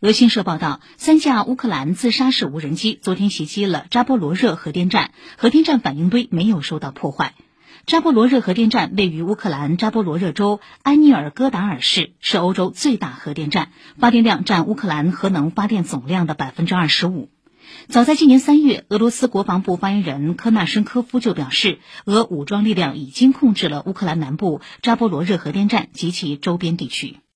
俄新社报道三架乌克兰自杀式无人机昨天袭击了扎波罗热核电站核电站反应堆没有受到破坏。扎波罗热核电站位于乌克兰扎波罗热州安尼尔戈达尔市是欧洲最大核电站发电量占乌克兰核能发电总量的百分之二十五。早在今年三月俄罗斯国防部发言人科纳申科夫就表示俄武装力量已经控制了乌克兰南部扎波罗热核电站及其周边地区。